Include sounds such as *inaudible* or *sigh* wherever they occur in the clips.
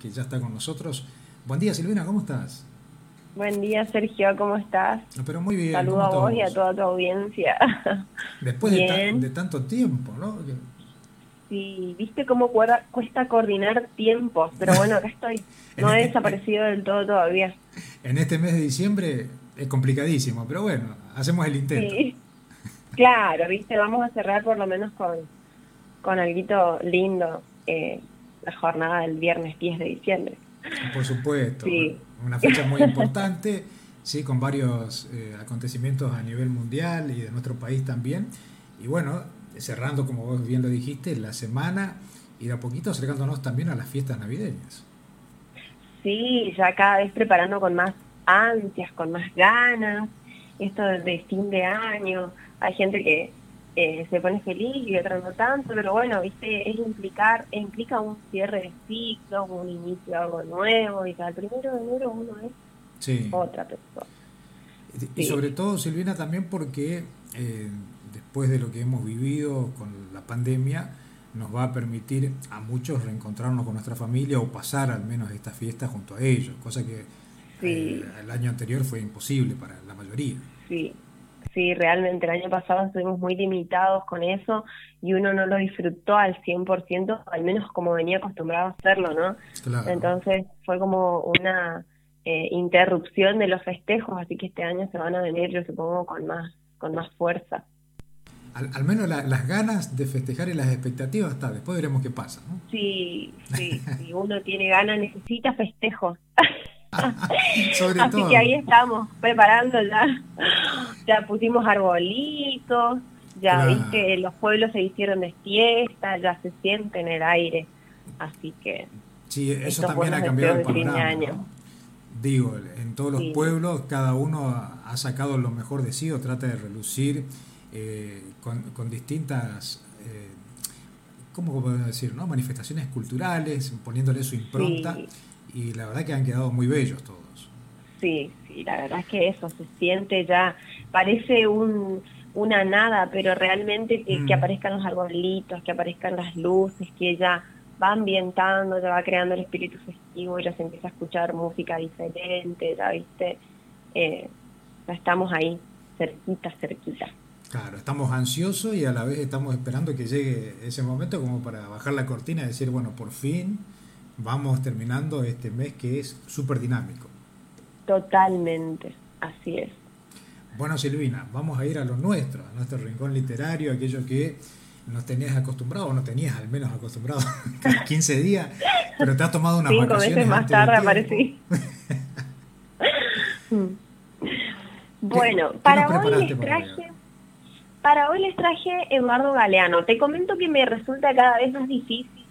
que ya está con nosotros. Buen día, Silvina, ¿cómo estás? Buen día, Sergio, ¿cómo estás? Ah, pero muy bien. Saludos a vos y a toda tu audiencia. *laughs* Después de, tanto tiempo, ¿no? Sí, viste cómo cuesta coordinar tiempos, pero bueno, acá estoy. *laughs* No he este desaparecido del todo todavía. En este mes de diciembre es complicadísimo, pero bueno, hacemos el intento. Sí. Claro, viste, vamos a cerrar por lo menos con, con algo lindo eh, la jornada del viernes 10 de diciembre. Por supuesto, una fecha muy importante, sí, con varios eh, acontecimientos a nivel mundial y de nuestro país también. Y bueno, cerrando, como vos bien lo dijiste, la semana y de a poquito acercándonos también a las fiestas navideñas. Sí, ya cada vez preparando con más ansias, con más ganas, esto de fin de año, hay gente que eh, se pone feliz y otra no tanto, pero bueno, viste, es implicar, implica un cierre de ciclo, un inicio de algo nuevo, y cada primero de enero uno es otra persona. Y sobre todo, Silvina, también porque eh, después de lo que hemos vivido con la pandemia, nos va a permitir a muchos reencontrarnos con nuestra familia o pasar al menos esta fiesta junto a ellos, cosa que eh, el año anterior fue imposible para la mayoría. Sí, sí, realmente el año pasado estuvimos muy limitados con eso y uno no lo disfrutó al 100%, al menos como venía acostumbrado a hacerlo, ¿no? Entonces fue como una eh, interrupción de los festejos, así que este año se van a venir, yo supongo, con más, con más fuerza. Al, menos las ganas de festejar y las expectativas está, después veremos qué pasa, ¿no? Sí, sí, *laughs* si uno tiene ganas, necesita festejos. Así que ahí estamos, preparando ya. Ya pusimos arbolitos, ya viste, los pueblos se hicieron de fiesta, ya se siente en el aire. Así que. Sí, eso también ha cambiado el panorama. Digo, en todos los pueblos, cada uno ha sacado lo mejor de sí o trata de relucir eh, con, distintas. Eh, ¿Cómo podemos decir? ¿no? Manifestaciones culturales, poniéndole su impronta y la verdad que han quedado muy bellos todos. Sí, sí, la verdad es que eso se siente ya, parece un, una nada, pero realmente que, mm. aparezcan los arbolitos, que aparezcan las luces, que ya va ambientando, ya va creando el espíritu festivo, ya se empieza a escuchar música diferente, ya viste, eh, ya estamos ahí, cerquita, cerquita. Claro, estamos ansiosos y a la vez estamos esperando que llegue ese momento como para bajar la cortina y decir, bueno, por fin vamos terminando este mes que es súper dinámico. Totalmente, así es. Bueno, Silvina, vamos a ir a lo nuestro, a nuestro rincón literario, aquello que nos tenías acostumbrado, o no tenías al menos acostumbrado *laughs* 15 días, pero te has tomado unas Cinco veces más tarde aparecí. *laughs* bueno, para hoy les traje... Para hoy les traje Eduardo Galeano. Te comento que me resulta cada vez más difícil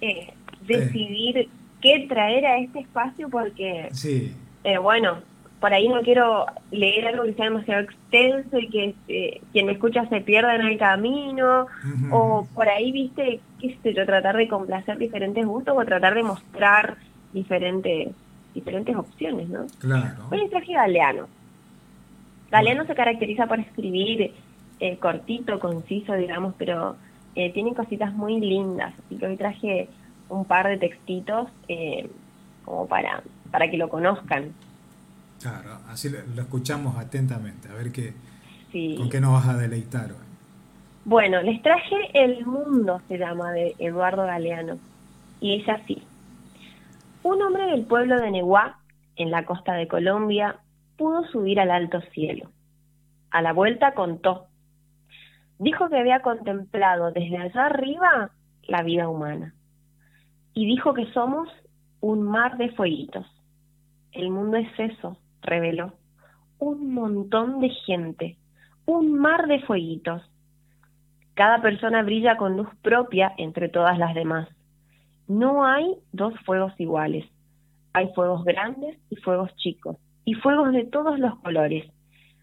eh, decidir qué traer a este espacio porque, sí. Eh, bueno, por ahí no quiero leer algo que sea demasiado extenso y que eh, quien me escucha se pierda en el camino, o por ahí, viste, qué sé yo, tratar de complacer diferentes gustos o tratar de mostrar diferentes diferentes opciones, ¿no? Claro. Hoy traje Galeano. Galeano se caracteriza por escribir eh, cortito, conciso, digamos, pero tiene cositas muy lindas, así que hoy traje un par de textitos eh, como para, para que lo conozcan. Claro, así lo, escuchamos atentamente, a ver qué, con qué nos vas a deleitar hoy. Bueno, les traje El Mundo, se llama, de Eduardo Galeano, y es así. Un hombre del pueblo de Neguá, en la costa de Colombia, pudo subir al alto cielo. A la vuelta contó. Dijo que había contemplado desde allá arriba la vida humana y dijo que somos un mar de fueguitos. El mundo es eso, reveló. Un montón de gente, un mar de fueguitos. Cada persona brilla con luz propia entre todas las demás. No hay dos fuegos iguales. Hay fuegos grandes y fuegos chicos, y fuegos de todos los colores.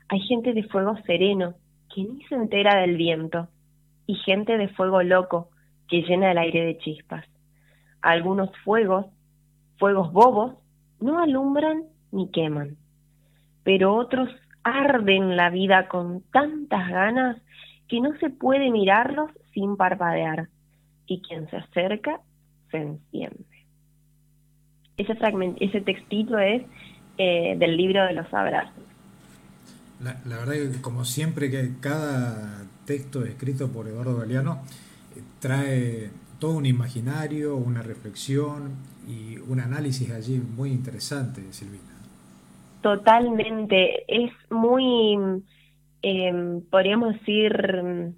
Hay gente de fuego sereno, que ni se entera del viento, y gente de fuego loco, que llena el aire de chispas. Algunos fuegos, fuegos bobos, no alumbran ni queman, pero otros arden la vida con tantas ganas que no se puede mirarlos sin parpadear, y quien se acerca se enciende. ese fragmento, ese textito es eh, del libro de los abrazos. La, verdad que como siempre que cada texto escrito por Eduardo Galeano eh, trae todo un imaginario, una reflexión y un análisis allí muy interesante, Silvina. Totalmente, es muy, em, podríamos decir,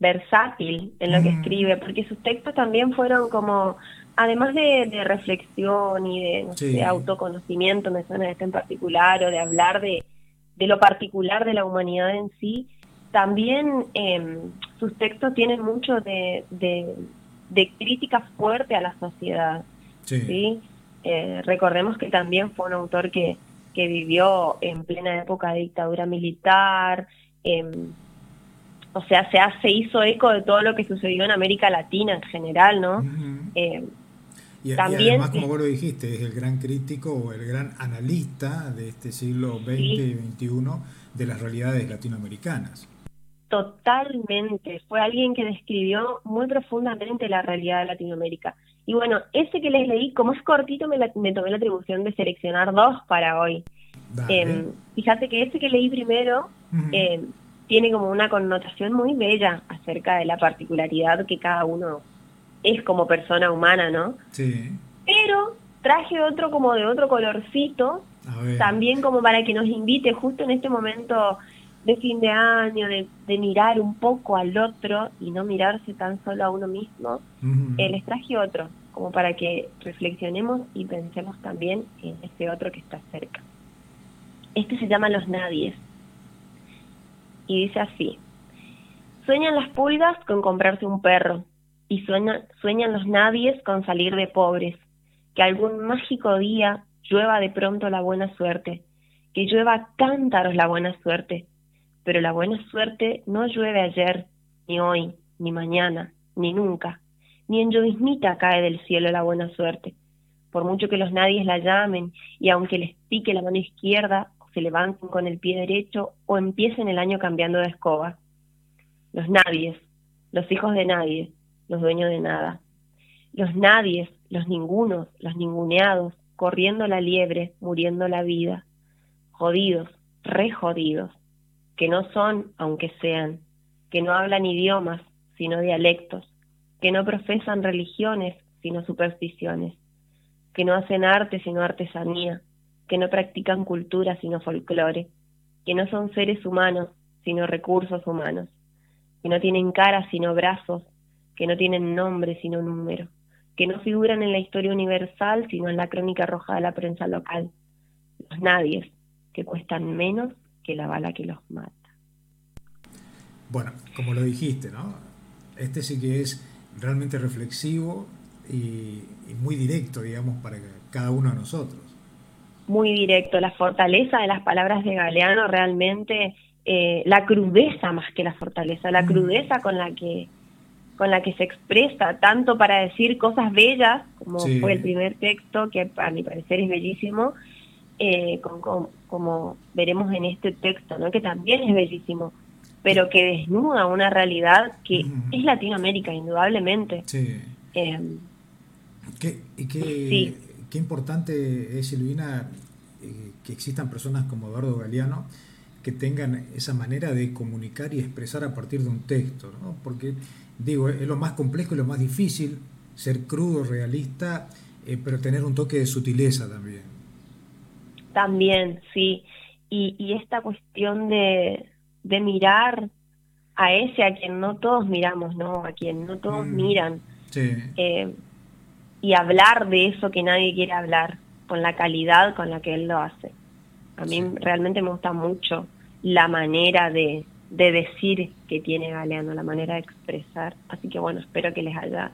versátil en lo que mm. escribe, porque sus textos también fueron como, además de, reflexión y de, autoconocimiento, me suena este en particular, o de hablar de, de lo particular de la humanidad en sí, también eh, sus textos tienen mucho de, de, crítica fuerte a la sociedad. Sí. Eh, recordemos que también fue un autor que, que vivió en plena época de dictadura militar, eh, o sea, se, se hizo eco de todo lo que sucedió en América Latina en general, ¿no? Eh, y, también, además, como vos lo dijiste, es el gran crítico o el gran analista de este siglo XX y XXI de las realidades latinoamericanas. Totalmente, fue alguien que describió muy profundamente la realidad de Latinoamérica. Y bueno, ese que les leí, como es cortito, me, tomé la atribución de seleccionar dos para hoy. Eh, fíjate que ese que leí primero tiene como una connotación muy bella acerca de la particularidad que cada uno es como persona humana, ¿no? Sí. Pero traje otro como de otro colorcito, también como para que nos invite justo en este momento de fin de año, de, mirar un poco al otro y no mirarse tan solo a uno mismo, eh, les traje otro, como para que reflexionemos y pensemos también en ese otro que está cerca. Este se llama Los Nadies. Y dice así, sueñan las pulgas con comprarse un perro y sueñan los nadies con salir de pobres, que algún mágico día llueva de pronto la buena suerte, que llueva cántaros la buena suerte, pero la buena suerte no llueve ayer, ni hoy, ni mañana, ni nunca, ni en lloviznita cae del cielo la buena suerte, por mucho que los nadies la llamen y aunque les pique la mano izquierda se levanten con el pie derecho o empiecen el año cambiando de escoba. Los nadies, los hijos de nadie, los dueños de nada. Los nadies, los ningunos, los ninguneados, corriendo la liebre, muriendo la vida. Jodidos, re jodidos, que no son, aunque sean, que no hablan idiomas, sino dialectos, que no profesan religiones, sino supersticiones, que no hacen arte, sino artesanía, que no practican cultura sino folclore, que no son seres humanos sino recursos humanos, que no tienen cara sino brazos, que no tienen nombre sino número, que no figuran en la historia universal sino en la crónica roja de la prensa local, los nadies, que cuestan menos que la bala que los mata. Bueno, como lo dijiste, ¿no? Este sí que es realmente reflexivo y, y muy directo, digamos, para cada uno de nosotros muy directo, la fortaleza de las palabras de Galeano realmente, eh, la crudeza más que la fortaleza, la mm. crudeza con la que con la que se expresa, tanto para decir cosas bellas, como fue el primer texto, que a mi parecer es bellísimo, eh, como veremos en este texto, ¿no? que también es bellísimo, pero que desnuda una realidad que es Latinoamérica, indudablemente. Sí. Eh, ¿Qué, y qué, qué importante es, Silvina, eh, que existan personas como Eduardo Galeano que tengan esa manera de comunicar y expresar a partir de un texto, ¿no? porque digo, es lo más complejo y lo más difícil, ser crudo, realista, eh, pero tener un toque de sutileza también. También, sí. Y, esta cuestión de, mirar a ese a quien no todos miramos, ¿no? A quien no todos mm, miran. Sí. Eh, y hablar de eso que nadie quiere hablar, con la calidad con la que él lo hace. A mí realmente me gusta mucho la manera de, de decir que tiene Galeano, la manera de expresar. Así que bueno, espero que les haya,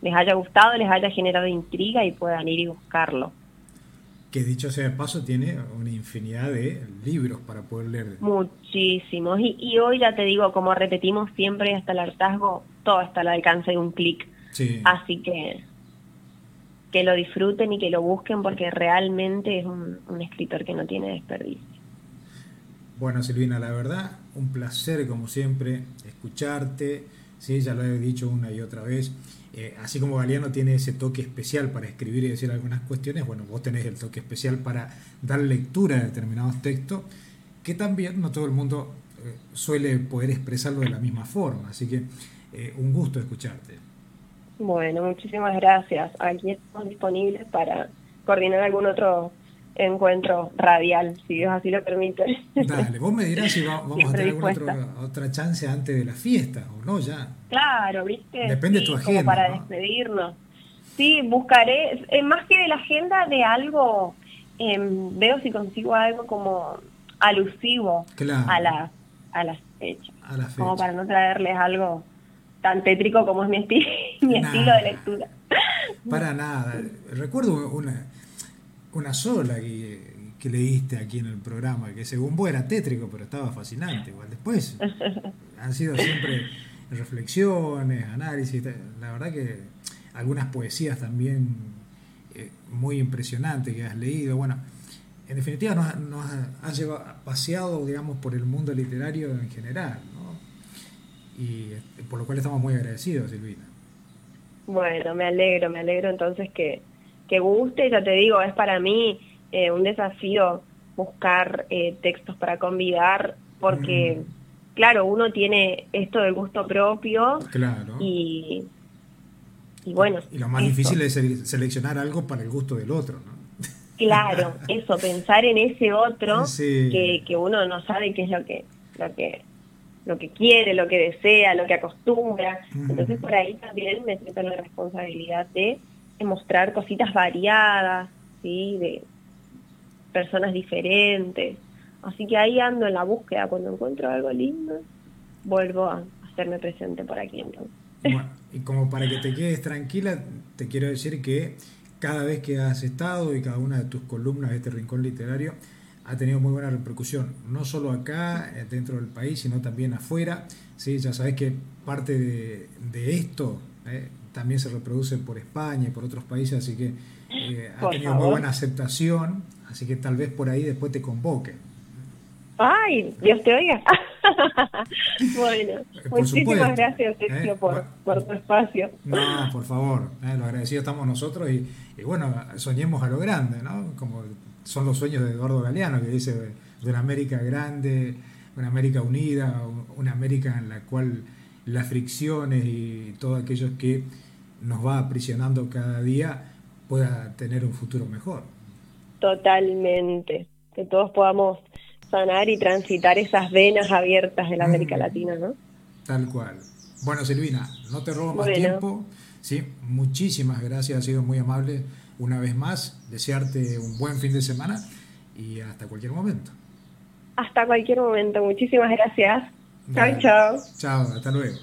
les haya gustado, les haya generado intriga y puedan ir y buscarlo. Que dicho sea de paso, tiene una infinidad de libros para poder leer. Muchísimos. Y, y hoy ya te digo, como repetimos siempre hasta el hartazgo, todo está al alcance de un clic. Sí. Así que que lo disfruten y que lo busquen porque realmente es un, escritor que no tiene desperdicio. Bueno, Silvina, la verdad, un placer como siempre escucharte, ¿sí? ya lo he dicho una y otra vez. Eh, así como Galeano tiene ese toque especial para escribir y decir algunas cuestiones, bueno, vos tenés el toque especial para dar lectura a determinados textos, que también no todo el mundo eh, suele poder expresarlo de la misma forma. Así que eh, un gusto escucharte. Bueno, muchísimas gracias. Aquí estamos disponibles para coordinar algún otro encuentro radial, si Dios así lo permite. Dale, vos me dirás si *laughs* vamos a tener alguna otra chance antes de la fiesta o no ya. Claro, viste. Depende de tu agenda. Como para despedirnos. Sí, buscaré, eh, más que de la agenda, de algo, em, veo si consigo algo como alusivo a, la, a las fechas. A la fecha. Como para no traerles algo tan tétrico como es mi, *laughs* mi estilo de lectura. Para nada. Recuerdo una una sola que, leíste aquí en el programa, que según vos era tétrico, pero estaba fascinante. Igual después *laughs* han sido siempre reflexiones, análisis. La verdad que algunas poesías también eh, muy impresionantes que has leído. Bueno, en definitiva nos, nos has llevado, paseado, digamos, por el mundo literario en general, ¿no? Y este, por lo cual estamos muy agradecidos, Silvina. Bueno, me alegro, me alegro entonces que, que guste, ya te digo, es para mí eh, un desafío buscar eh, textos para convidar, porque, mm. claro, uno tiene esto del gusto propio claro. y, y bueno. Y lo más difícil es seleccionar algo para el gusto del otro, ¿no? Claro, *laughs* eso, pensar en ese otro que, que uno no sabe qué es lo que, lo que lo que quiere, lo que desea, lo que acostumbra. Entonces por ahí también me siento la responsabilidad de mostrar cositas variadas, ¿sí? De personas diferentes. Así que ahí ando en la búsqueda. Cuando encuentro algo lindo, vuelvo a hacerme presente por aquí entonces. Bueno, y como para que te quedes tranquila, te quiero decir que cada vez que has estado y cada una de tus columnas de este rincón literario ha tenido muy buena repercusión, no solo acá, eh, dentro del país, sino también afuera. ¿sí? Ya sabes que parte de, esto, eh, también se reproduce por España y por otros países, así que eh, ha tenido muy buena aceptación, así que tal vez por ahí después te convoque. Ay, Dios te oiga. *laughs* bueno, eh, muchísimas gracias, Sergio, ¿eh? por, tu espacio. No, por favor, lo agradecido estamos nosotros y, bueno, soñemos a lo grande, ¿no? Como son los sueños de Eduardo Galeano, que dice de una América grande, una América unida, una América en la cual las fricciones y todo aquello que nos va aprisionando cada día pueda tener un futuro mejor. Totalmente, que todos podamos sanar y transitar esas venas abiertas de la América mm. Latina, ¿no? Tal cual. Bueno, Silvina, no te robo más tiempo. Sí, muchísimas gracias, ha sido muy amable una vez más. Desearte un buen fin de semana y hasta cualquier momento. Hasta cualquier momento, muchísimas gracias. Chao, chao. Chao, hasta luego.